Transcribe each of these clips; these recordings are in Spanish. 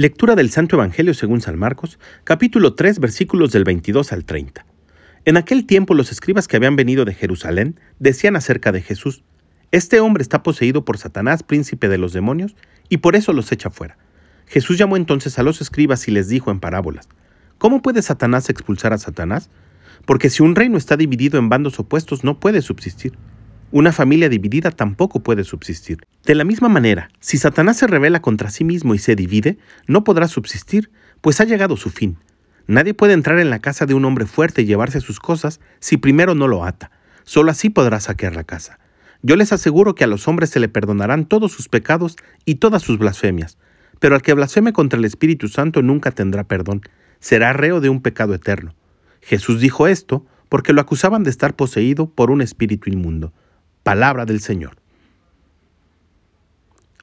Lectura del Santo Evangelio según San Marcos, capítulo 3, versículos del 22 al 30. En aquel tiempo los escribas que habían venido de Jerusalén decían acerca de Jesús, Este hombre está poseído por Satanás, príncipe de los demonios, y por eso los echa fuera. Jesús llamó entonces a los escribas y les dijo en parábolas, ¿Cómo puede Satanás expulsar a Satanás? Porque si un reino está dividido en bandos opuestos no puede subsistir. Una familia dividida tampoco puede subsistir. De la misma manera, si Satanás se revela contra sí mismo y se divide, no podrá subsistir, pues ha llegado su fin. Nadie puede entrar en la casa de un hombre fuerte y llevarse sus cosas si primero no lo ata. Solo así podrá saquear la casa. Yo les aseguro que a los hombres se le perdonarán todos sus pecados y todas sus blasfemias, pero al que blasfeme contra el Espíritu Santo nunca tendrá perdón, será reo de un pecado eterno. Jesús dijo esto porque lo acusaban de estar poseído por un espíritu inmundo. Palabra del Señor.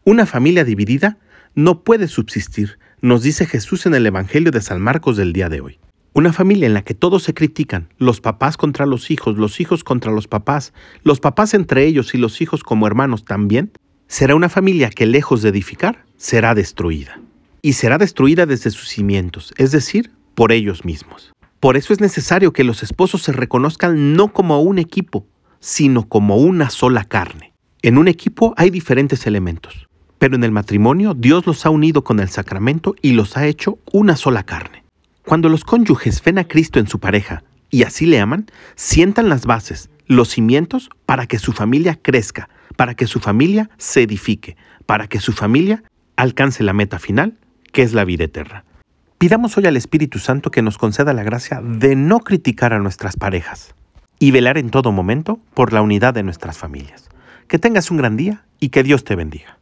Una familia dividida no puede subsistir, nos dice Jesús en el Evangelio de San Marcos del día de hoy. Una familia en la que todos se critican, los papás contra los hijos, los hijos contra los papás, los papás entre ellos y los hijos como hermanos también, será una familia que lejos de edificar, será destruida. Y será destruida desde sus cimientos, es decir, por ellos mismos. Por eso es necesario que los esposos se reconozcan no como un equipo, sino como una sola carne. En un equipo hay diferentes elementos, pero en el matrimonio Dios los ha unido con el sacramento y los ha hecho una sola carne. Cuando los cónyuges ven a Cristo en su pareja y así le aman, sientan las bases, los cimientos para que su familia crezca, para que su familia se edifique, para que su familia alcance la meta final, que es la vida eterna. Pidamos hoy al Espíritu Santo que nos conceda la gracia de no criticar a nuestras parejas, y velar en todo momento por la unidad de nuestras familias. Que tengas un gran día y que Dios te bendiga.